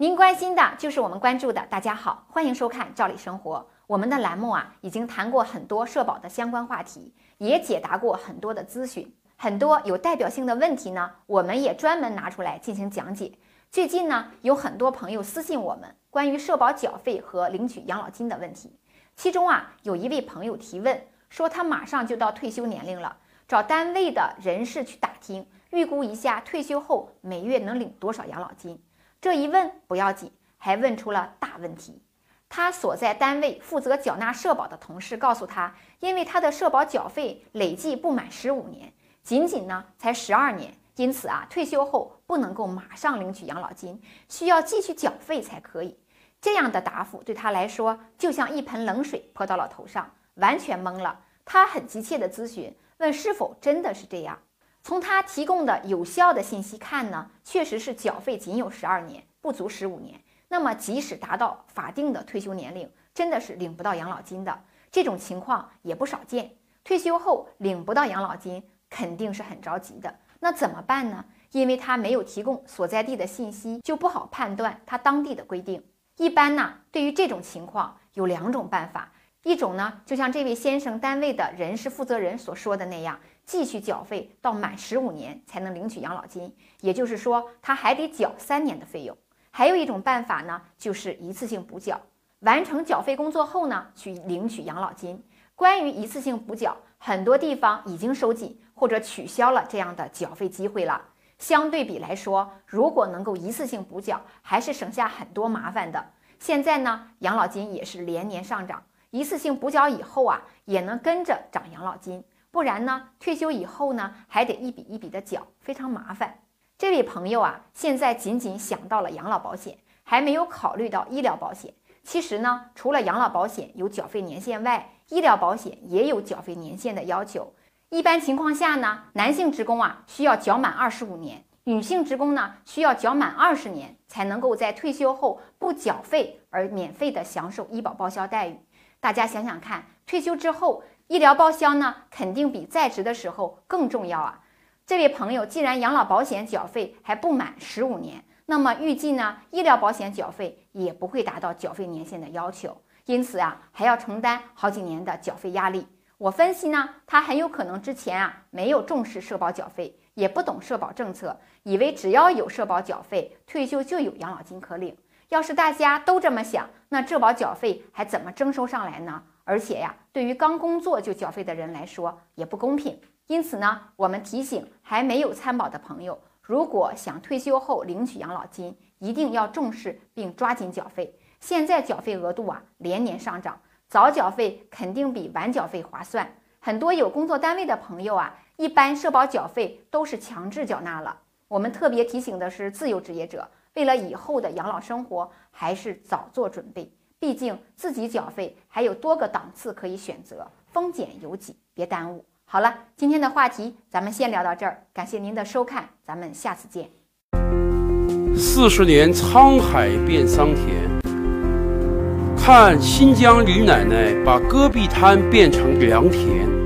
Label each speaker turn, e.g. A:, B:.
A: 您关心的就是我们关注的。大家好，欢迎收看《赵理生活》。我们的栏目啊，已经谈过很多社保的相关话题，也解答过很多的咨询，很多有代表性的问题呢，我们也专门拿出来进行讲解。最近呢，有很多朋友私信我们关于社保缴费和领取养老金的问题，其中啊，有一位朋友提问说，他马上就到退休年龄了，找单位的人事去打听，预估一下退休后每月能领多少养老金。这一问不要紧，还问出了大问题。他所在单位负责缴纳社保的同事告诉他，因为他的社保缴费累计不满十五年，仅仅呢才十二年，因此啊，退休后不能够马上领取养老金，需要继续缴费才可以。这样的答复对他来说就像一盆冷水泼到了头上，完全懵了。他很急切的咨询，问是否真的是这样。从他提供的有效的信息看呢，确实是缴费仅有十二年，不足十五年。那么，即使达到法定的退休年龄，真的是领不到养老金的这种情况也不少见。退休后领不到养老金，肯定是很着急的。那怎么办呢？因为他没有提供所在地的信息，就不好判断他当地的规定。一般呢，对于这种情况，有两种办法。一种呢，就像这位先生单位的人事负责人所说的那样，继续缴费到满十五年才能领取养老金，也就是说，他还得缴三年的费用。还有一种办法呢，就是一次性补缴，完成缴费工作后呢，去领取养老金。关于一次性补缴，很多地方已经收紧或者取消了这样的缴费机会了。相对比来说，如果能够一次性补缴，还是省下很多麻烦的。现在呢，养老金也是连年上涨，一次性补缴以后啊，也能跟着涨养老金。不然呢，退休以后呢，还得一笔一笔的缴，非常麻烦。这位朋友啊，现在仅仅想到了养老保险，还没有考虑到医疗保险。其实呢，除了养老保险有缴费年限外，医疗保险也有缴费年限的要求。一般情况下呢，男性职工啊需要缴满二十五年，女性职工呢需要缴满二十年，才能够在退休后不缴费而免费的享受医保报销待遇。大家想想看，退休之后医疗报销呢，肯定比在职的时候更重要啊。这位朋友，既然养老保险缴费还不满十五年，那么预计呢，医疗保险缴费也不会达到缴费年限的要求，因此啊，还要承担好几年的缴费压力。我分析呢，他很有可能之前啊没有重视社保缴费，也不懂社保政策，以为只要有社保缴费，退休就有养老金可领。要是大家都这么想，那社保缴费还怎么征收上来呢？而且呀，对于刚工作就缴费的人来说，也不公平。因此呢，我们提醒还没有参保的朋友，如果想退休后领取养老金，一定要重视并抓紧缴费。现在缴费额度啊连年上涨，早缴费肯定比晚缴费划算。很多有工作单位的朋友啊，一般社保缴费都是强制缴纳了。我们特别提醒的是自由职业者，为了以后的养老生活，还是早做准备。毕竟自己缴费还有多个档次可以选择，风险有几，别耽误。好了，今天的话题咱们先聊到这儿，感谢您的收看，咱们下次见。
B: 四十年沧海变桑田，看新疆李奶奶把戈壁滩变成良田。